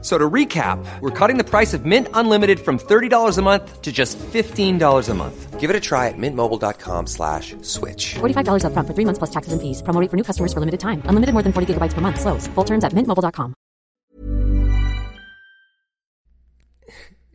So to recap, we're cutting the price of Mint Unlimited from $30 a month to just $15 a month. Give it a try at mintmobile.com slash switch. $45 upfront for three months plus taxes and fees. Promo rate for new customers for limited time. Unlimited more than 40 gigabytes per month. Slows. Full terms at mintmobile.com.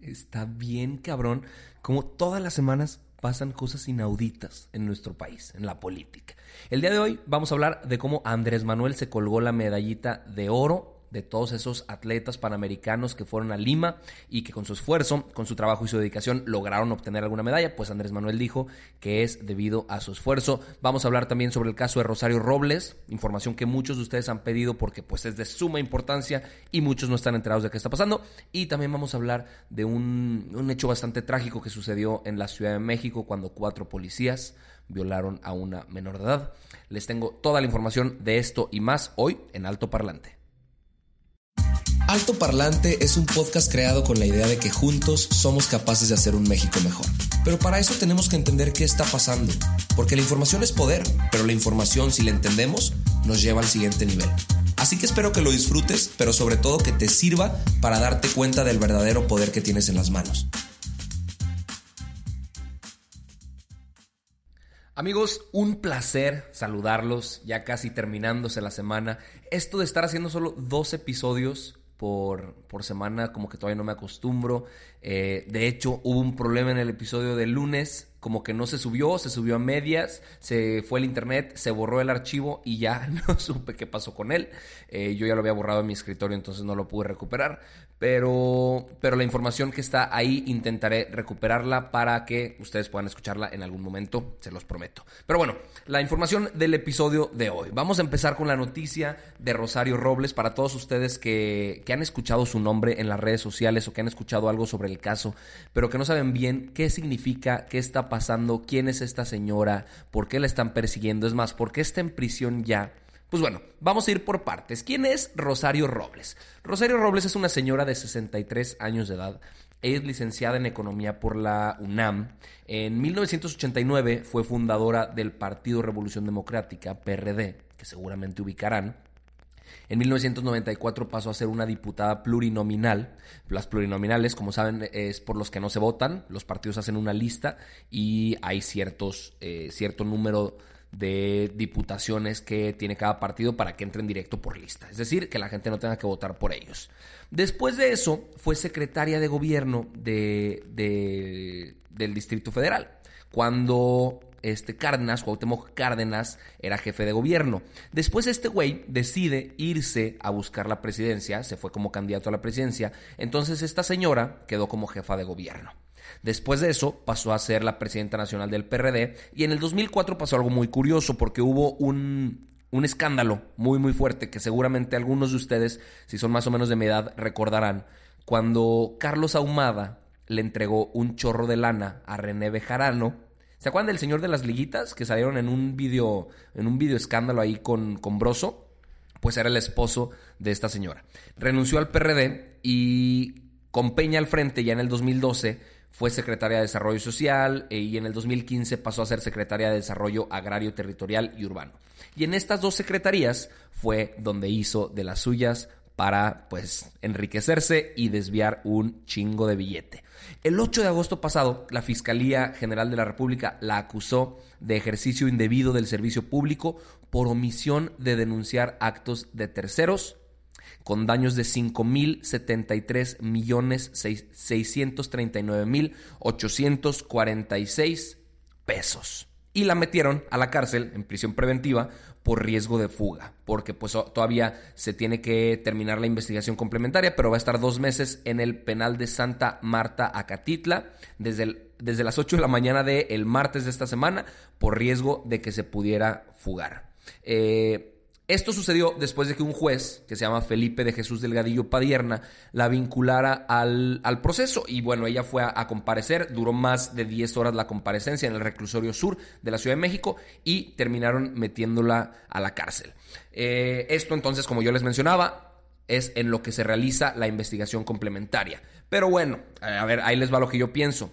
Está bien cabrón como todas las semanas pasan cosas inauditas en nuestro país, en la política. El día de hoy vamos a hablar de cómo Andrés Manuel se colgó la medallita de oro de todos esos atletas panamericanos que fueron a Lima y que con su esfuerzo, con su trabajo y su dedicación lograron obtener alguna medalla, pues Andrés Manuel dijo que es debido a su esfuerzo. Vamos a hablar también sobre el caso de Rosario Robles, información que muchos de ustedes han pedido porque pues es de suma importancia y muchos no están enterados de qué está pasando. Y también vamos a hablar de un, un hecho bastante trágico que sucedió en la Ciudad de México cuando cuatro policías violaron a una menor de edad. Les tengo toda la información de esto y más hoy en Alto Parlante. Alto Parlante es un podcast creado con la idea de que juntos somos capaces de hacer un México mejor. Pero para eso tenemos que entender qué está pasando, porque la información es poder, pero la información si la entendemos nos lleva al siguiente nivel. Así que espero que lo disfrutes, pero sobre todo que te sirva para darte cuenta del verdadero poder que tienes en las manos. Amigos, un placer saludarlos, ya casi terminándose la semana. Esto de estar haciendo solo dos episodios por, por semana, como que todavía no me acostumbro. Eh, de hecho, hubo un problema en el episodio del lunes, como que no se subió, se subió a medias, se fue el internet, se borró el archivo y ya no supe qué pasó con él. Eh, yo ya lo había borrado en mi escritorio, entonces no lo pude recuperar. Pero, pero la información que está ahí intentaré recuperarla para que ustedes puedan escucharla en algún momento, se los prometo. Pero bueno, la información del episodio de hoy. Vamos a empezar con la noticia de Rosario Robles para todos ustedes que, que han escuchado su nombre en las redes sociales o que han escuchado algo sobre el caso, pero que no saben bien qué significa, qué está pasando, quién es esta señora, por qué la están persiguiendo, es más, por qué está en prisión ya. Pues bueno, vamos a ir por partes. ¿Quién es Rosario Robles? Rosario Robles es una señora de 63 años de edad. Es licenciada en Economía por la UNAM. En 1989 fue fundadora del Partido Revolución Democrática, PRD, que seguramente ubicarán. En 1994 pasó a ser una diputada plurinominal. Las plurinominales, como saben, es por los que no se votan. Los partidos hacen una lista y hay ciertos, eh, cierto número de diputaciones que tiene cada partido para que entren directo por lista. Es decir, que la gente no tenga que votar por ellos. Después de eso, fue secretaria de gobierno de, de, del Distrito Federal. Cuando este Cárdenas, Cuauhtémoc Cárdenas, era jefe de gobierno. Después este güey decide irse a buscar la presidencia, se fue como candidato a la presidencia, entonces esta señora quedó como jefa de gobierno. Después de eso pasó a ser la presidenta nacional del PRD y en el 2004 pasó algo muy curioso porque hubo un, un escándalo muy muy fuerte que seguramente algunos de ustedes, si son más o menos de mi edad, recordarán, cuando Carlos Ahumada le entregó un chorro de lana a René Bejarano. ¿Se acuerdan del señor de las liguitas que salieron en un video, en un video escándalo ahí con, con Broso? Pues era el esposo de esta señora. Renunció al PRD y con Peña al frente ya en el 2012 fue secretaria de Desarrollo Social eh, y en el 2015 pasó a ser secretaria de Desarrollo Agrario, Territorial y Urbano. Y en estas dos secretarías fue donde hizo de las suyas para pues enriquecerse y desviar un chingo de billete. El 8 de agosto pasado, la Fiscalía General de la República la acusó de ejercicio indebido del servicio público por omisión de denunciar actos de terceros con daños de 5.073 millones 639 mil 846 pesos. Y la metieron a la cárcel en prisión preventiva por riesgo de fuga, porque pues todavía se tiene que terminar la investigación complementaria, pero va a estar dos meses en el penal de Santa Marta, Acatitla, desde, desde las 8 de la mañana del martes de esta semana, por riesgo de que se pudiera fugar. Eh, esto sucedió después de que un juez, que se llama Felipe de Jesús Delgadillo Padierna, la vinculara al, al proceso. Y bueno, ella fue a, comparecer, duró más de 10 horas la comparecencia en el reclusorio sur de la Ciudad de México y terminaron metiéndola a la cárcel. Eh, esto entonces, como yo les mencionaba, es en lo que se realiza la investigación complementaria. Pero bueno, a ver, ahí les va lo que yo pienso.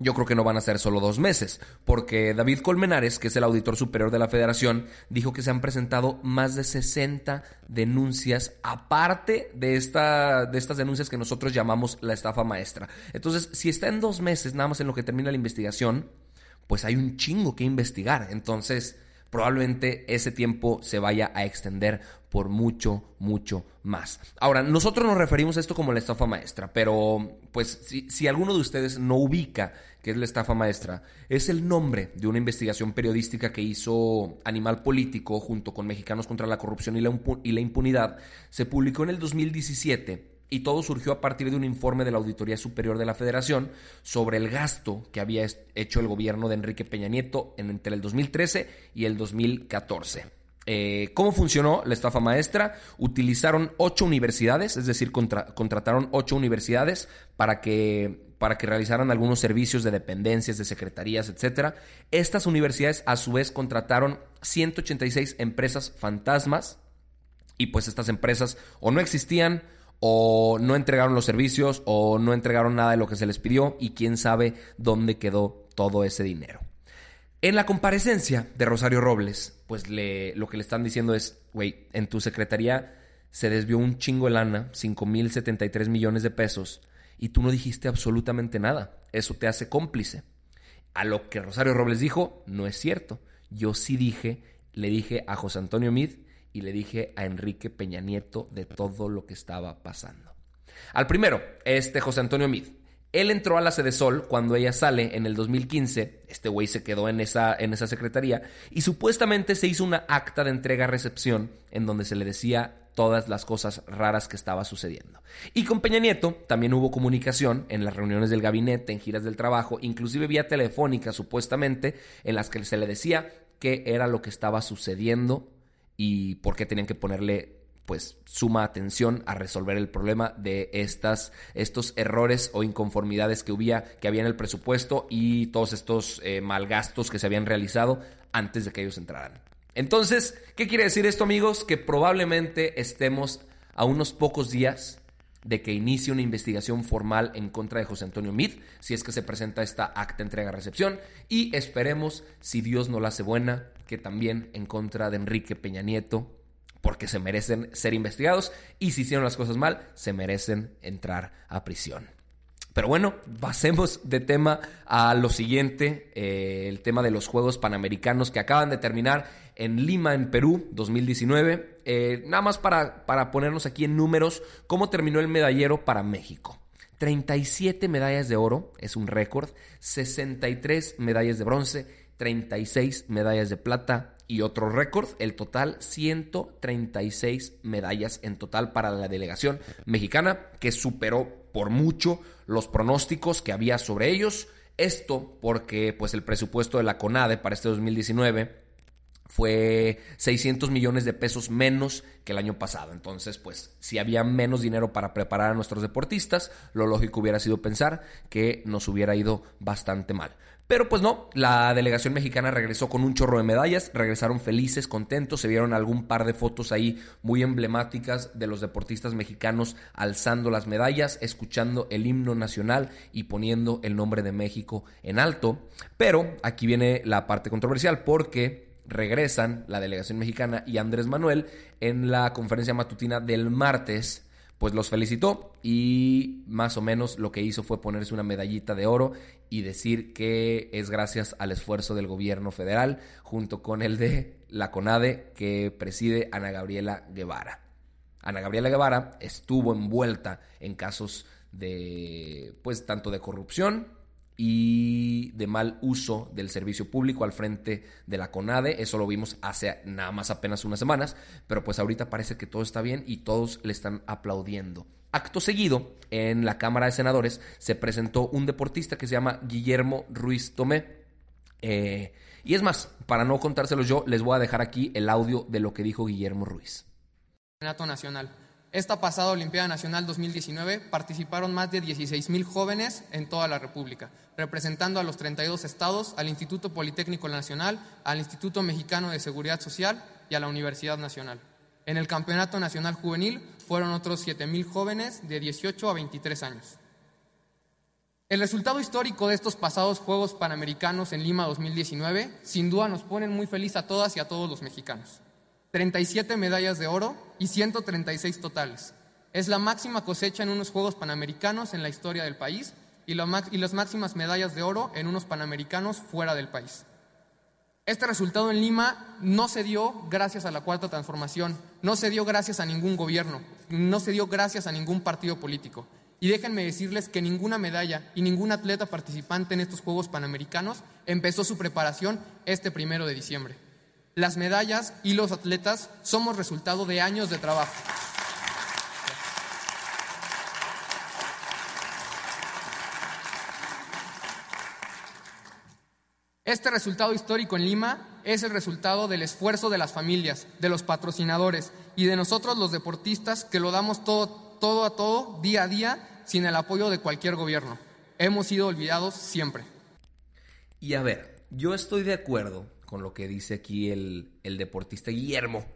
Yo creo que no van a ser solo dos meses, porque David Colmenares, que es el auditor superior de la federación, dijo que se han presentado más de 60 denuncias, aparte de, esta, de estas denuncias que nosotros llamamos la estafa maestra. Entonces, si está en dos meses nada más en lo que termina la investigación, pues hay un chingo que investigar. Entonces, probablemente ese tiempo se vaya a extender por mucho, mucho más. Ahora, nosotros nos referimos a esto como la estafa maestra, pero pues si, alguno de ustedes no ubica qué es la estafa maestra, es el nombre de una investigación periodística que hizo Animal Político junto con Mexicanos contra la Corrupción y la Impunidad. Se publicó en el 2017 y todo surgió a partir de un informe de la Auditoría Superior de la Federación sobre el gasto que había hecho el gobierno de Enrique Peña Nieto entre el 2013 y el 2014. Eh, ¿Cómo funcionó la estafa maestra? Utilizaron ocho universidades, es decir, contrataron ocho universidades para que, para que realizaran algunos servicios de dependencias, de secretarías, etc. Estas universidades a su vez contrataron 186 empresas fantasmas y pues estas empresas o no existían o no entregaron los servicios o no entregaron nada de lo que se les pidió y quién sabe dónde quedó todo ese dinero. En la comparecencia de Rosario Robles, pues lo que le están diciendo es, güey, en tu secretaría se desvió un chingo de lana, 5.073 millones de pesos, y tú no dijiste absolutamente nada. Eso te hace cómplice. A lo que Rosario Robles dijo, no es cierto. Yo sí dije, le dije a José Antonio Mid y le dije a Enrique Peña Nieto de todo lo que estaba pasando. Al primero, este José Antonio Mid. Él entró a la Sede Sol cuando ella sale en el 2015. Este güey se quedó en esa, en esa secretaría y supuestamente se hizo una acta de entrega-recepción en donde se le decía todas las cosas raras que estaba sucediendo. Y con Peña Nieto también hubo comunicación en las reuniones del gabinete, en giras del trabajo, inclusive vía telefónica supuestamente, en las que se le decía qué era lo que estaba sucediendo y por qué tenían que ponerle pues suma atención a resolver el problema de estas, estos errores o inconformidades que había, que había en el presupuesto y todos estos eh, malgastos que se habían realizado antes de que ellos entraran. Entonces, ¿qué quiere decir esto amigos? Que probablemente estemos a unos pocos días de que inicie una investigación formal en contra de José Antonio Mid, si es que se presenta esta acta entrega-recepción, y esperemos, si Dios no la hace buena, que también en contra de Enrique Peña Nieto, porque se merecen ser investigados, y si hicieron las cosas mal, se merecen entrar a prisión. Pero bueno, pasemos de tema a lo siguiente, eh, el tema de los Juegos Panamericanos que acaban de terminar en Lima, en Perú, 2019. Eh, nada más para, para ponernos aquí en números, ¿cómo terminó el medallero para México? 37 medallas de oro, es un récord, 63 medallas de bronce, 36 medallas de plata y otro récord, el total 136 medallas en total para la delegación mexicana que superó por mucho los pronósticos que había sobre ellos. Esto porque pues el presupuesto de la CONADE para este 2019 fue 600 millones de pesos menos que el año pasado. Entonces, pues, si había menos dinero para preparar a nuestros deportistas, lo lógico hubiera sido pensar que nos hubiera ido bastante mal. Pero pues no, la delegación mexicana regresó con un chorro de medallas, regresaron felices, contentos, se vieron algún par de fotos ahí muy emblemáticas de los deportistas mexicanos alzando las medallas, escuchando el himno nacional y poniendo el nombre de México en alto. Pero aquí viene la parte controversial porque regresan la delegación mexicana y Andrés Manuel en la conferencia matutina del martes pues los felicitó y más o menos lo que hizo fue ponerse una medallita de oro y decir que es gracias al esfuerzo del gobierno federal junto con el de la CONADE que preside Ana Gabriela Guevara. Ana Gabriela Guevara estuvo envuelta en casos de pues tanto de corrupción y de mal uso del servicio público al frente de la CONADE. Eso lo vimos hace nada más apenas unas semanas, pero pues ahorita parece que todo está bien y todos le están aplaudiendo. Acto seguido, en la Cámara de Senadores se presentó un deportista que se llama Guillermo Ruiz Tomé. Eh, y es más, para no contárselos yo, les voy a dejar aquí el audio de lo que dijo Guillermo Ruiz. Nacional. Esta pasada Olimpiada Nacional 2019 participaron más de 16.000 jóvenes en toda la República, representando a los 32 estados, al Instituto Politécnico Nacional, al Instituto Mexicano de Seguridad Social y a la Universidad Nacional. En el Campeonato Nacional Juvenil fueron otros 7.000 jóvenes de 18 a 23 años. El resultado histórico de estos pasados Juegos Panamericanos en Lima 2019 sin duda nos ponen muy feliz a todas y a todos los mexicanos. 37 medallas de oro y 136 totales. Es la máxima cosecha en unos Juegos Panamericanos en la historia del país y, las máximas medallas de oro en unos Panamericanos fuera del país. Este resultado en Lima no se dio gracias a la cuarta transformación, no se dio gracias a ningún gobierno, no se dio gracias a ningún partido político. Y déjenme decirles que ninguna medalla y ningún atleta participante en estos Juegos Panamericanos empezó su preparación este primero de diciembre. Las medallas y los atletas somos resultado de años de trabajo. Este resultado histórico en Lima es el resultado del esfuerzo de las familias, de los patrocinadores y de nosotros los deportistas que lo damos todo, todo a todo, día a día, sin el apoyo de cualquier gobierno. Hemos sido olvidados siempre. Y a ver, yo estoy de acuerdo con lo que dice aquí el, el deportista Guillermo,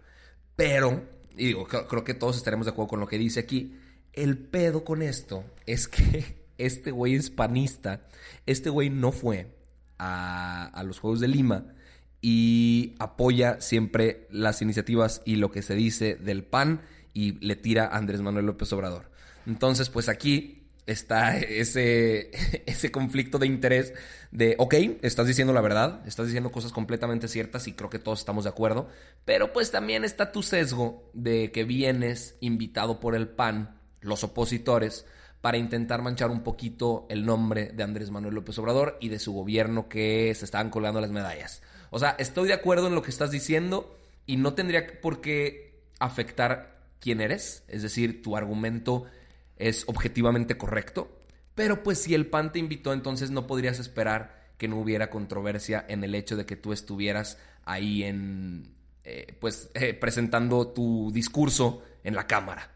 pero, y digo, creo que todos estaremos de acuerdo con lo que dice aquí, el pedo con esto es que este güey es panista, este güey no fue a, los Juegos de Lima y apoya siempre las iniciativas y lo que se dice del PAN y le tira a Andrés Manuel López Obrador. Entonces, pues aquí está ese, ese conflicto de interés de, ok, estás diciendo la verdad, estás diciendo cosas completamente ciertas y creo que todos estamos de acuerdo, pero pues también está tu sesgo de que vienes invitado por el PAN, los opositores, para intentar manchar un poquito el nombre de Andrés Manuel López Obrador y de su gobierno que se estaban colgando las medallas. O sea, estoy de acuerdo en lo que estás diciendo y no tendría por qué afectar quién eres, es decir, tu argumento es objetivamente correcto, pero pues si el PAN te invitó, entonces no podrías esperar que no hubiera controversia en el hecho de que tú estuvieras ahí en, eh, pues, eh, presentando tu discurso en la Cámara.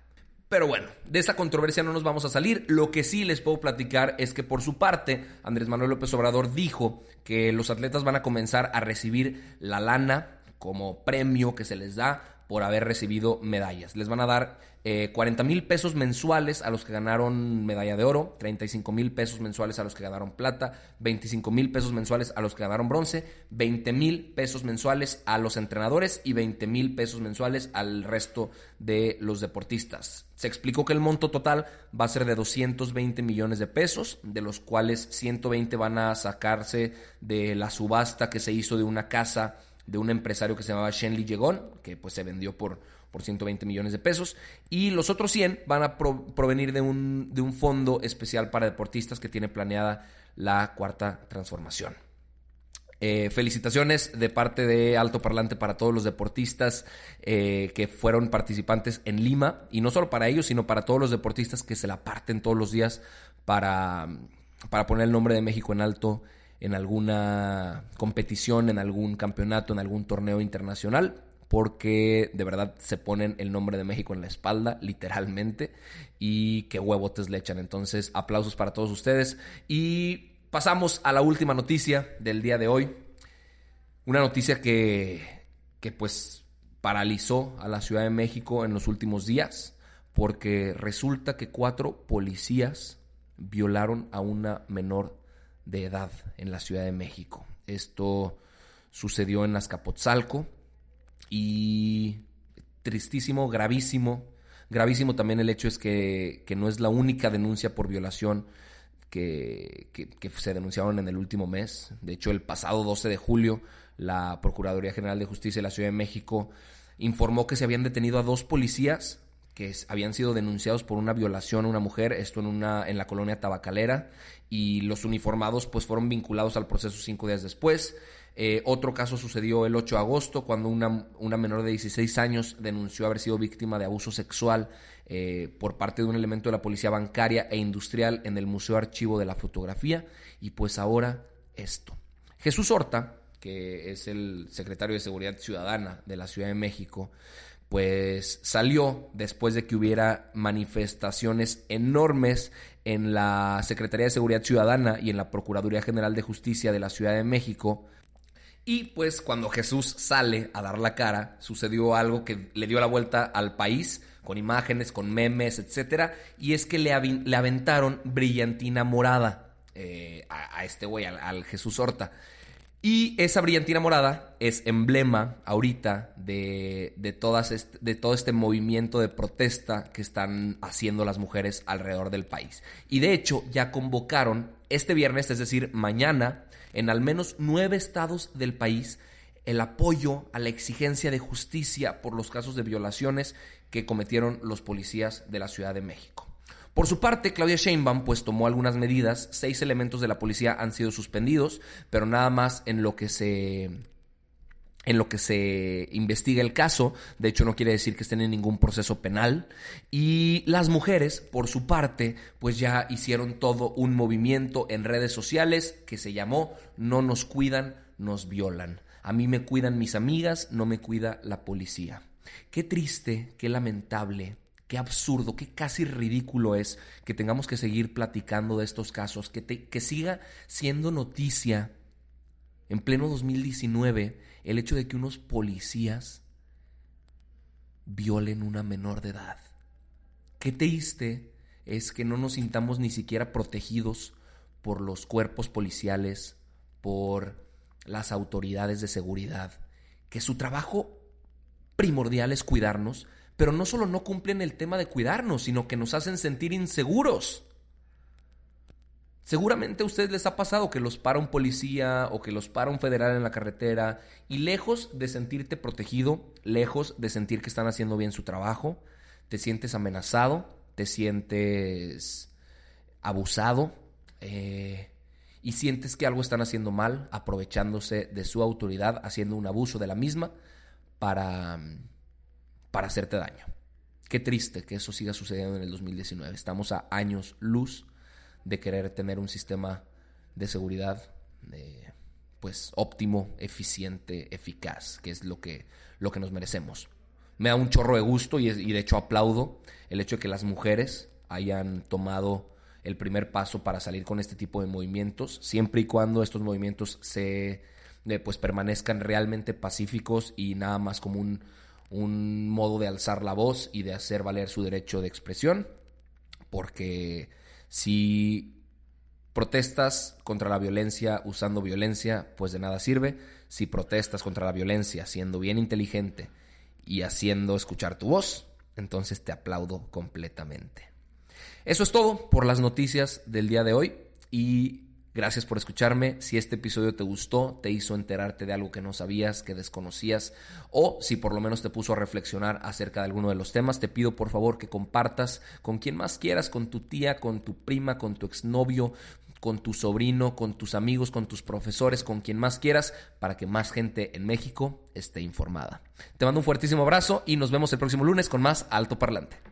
Pero bueno, de esa controversia no nos vamos a salir. Lo que sí les puedo platicar es que por su parte, Andrés Manuel López Obrador dijo que los atletas van a comenzar a recibir la lana como premio que se les da por haber recibido medallas. Les van a dar 40 eh, mil pesos mensuales a los que ganaron medalla de oro, 35 mil pesos mensuales a los que ganaron plata, 25 mil pesos mensuales a los que ganaron bronce, 20 mil pesos mensuales a los entrenadores y 20 mil pesos mensuales al resto de los deportistas. Se explicó que el monto total va a ser de 220 millones de pesos, de los cuales 120 van a sacarse de la subasta que se hizo de una casa de un empresario que se llamaba Shenli Yegon, que pues se vendió por por 120 millones de pesos. Y los otros 100 van a provenir de un, de un fondo especial para deportistas que tiene planeada la cuarta transformación. Eh, felicitaciones de parte de Alto Parlante para todos los deportistas eh, que fueron participantes en Lima. Y no solo para ellos, sino para todos los deportistas que se la parten todos los días para, para poner el nombre de México en alto en alguna competición, en algún campeonato, en algún torneo internacional porque de verdad se ponen el nombre de México en la espalda, literalmente, y qué huevotes le echan. Entonces, aplausos para todos ustedes. Y pasamos a la última noticia del día de hoy. Una noticia que, que pues paralizó a la Ciudad de México en los últimos días, porque resulta que cuatro policías violaron a una menor de edad en la Ciudad de México. Esto sucedió en Azcapotzalco y tristísimo, gravísimo. Gravísimo también el hecho es que, no es la única denuncia por violación que, que, se denunciaron en el último mes. De hecho, el pasado 12 de julio, la Procuraduría General de Justicia de la Ciudad de México informó que se habían detenido a dos policías que habían sido denunciados por una violación a una mujer, esto en, una, en la colonia tabacalera, y los uniformados pues fueron vinculados al proceso cinco días después. Eh, otro caso sucedió el 8 de agosto cuando una, una, menor de 16 años denunció haber sido víctima de abuso sexual eh, por parte de un elemento de la policía bancaria e industrial en el Museo Archivo de la Fotografía. Y pues ahora esto. Jesús Horta, que es el secretario de Seguridad Ciudadana de la Ciudad de México, pues salió después de que hubiera manifestaciones enormes en la Secretaría de Seguridad Ciudadana y en la Procuraduría General de Justicia de la Ciudad de México y pues cuando Jesús sale a dar la cara, sucedió algo que le dio la vuelta al país, con imágenes, con memes, etcétera, y es que le, aventaron brillantina morada eh, a, este güey, al, Jesús Horta. Y esa brillantina morada es emblema ahorita de, de, todas de todo este movimiento de protesta que están haciendo las mujeres alrededor del país. Y de hecho ya convocaron este viernes, es decir, mañana, en al menos nueve estados del país, el apoyo a la exigencia de justicia por los casos de violaciones que cometieron los policías de la Ciudad de México. Por su parte, Claudia Sheinbaum pues tomó algunas medidas, seis elementos de la policía han sido suspendidos, pero nada más en lo que se en lo que se investiga el caso, de hecho no quiere decir que estén en ningún proceso penal, y las mujeres, por su parte, pues ya hicieron todo un movimiento en redes sociales que se llamó No nos cuidan, nos violan. A mí me cuidan mis amigas, no me cuida la policía. Qué triste, qué lamentable, qué absurdo, qué casi ridículo es que tengamos que seguir platicando de estos casos, que, que siga siendo noticia en pleno 2019 el hecho de que unos policías violen una menor de edad. Qué triste es que no nos sintamos ni siquiera protegidos por los cuerpos policiales, por las autoridades de seguridad, que su trabajo primordial es cuidarnos, pero no solo no cumplen el tema de cuidarnos, sino que nos hacen sentir inseguros. Seguramente a ustedes les ha pasado que los para un policía o que los para un federal en la carretera y lejos de sentirte protegido, lejos de sentir que están haciendo bien su trabajo, te sientes amenazado, te sientes abusado, eh, y sientes que algo están haciendo mal, aprovechándose de su autoridad, haciendo un abuso de la misma para, para hacerte daño. Qué triste que eso siga sucediendo en el 2019. Estamos a años luz de querer tener un sistema de seguridad pues óptimo, eficiente, eficaz, que es lo que, lo que nos merecemos. Me da un chorro de gusto y, y de hecho aplaudo el hecho de que las mujeres hayan tomado el primer paso para salir con este tipo de movimientos, siempre y cuando estos movimientos se eh, pues permanezcan realmente pacíficos y nada más como un, un modo de alzar la voz y de hacer valer su derecho de expresión, porque si protestas contra la violencia usando violencia, pues de nada sirve. Si protestas contra la violencia siendo bien inteligente y haciendo escuchar tu voz, entonces te aplaudo completamente. Eso es todo por las noticias del día de hoy y gracias por escucharme. Si este episodio te gustó, te hizo enterarte de algo que no sabías, que desconocías o si por lo menos te puso a reflexionar acerca de alguno de los temas, te pido por favor que compartas con quien más quieras, con tu tía, con tu prima, con tu exnovio, con tu sobrino, con tus amigos, con tus profesores, con quien más quieras, para que más gente en México esté informada. Te mando un fuertísimo abrazo y nos vemos el próximo lunes con más Alto Parlante.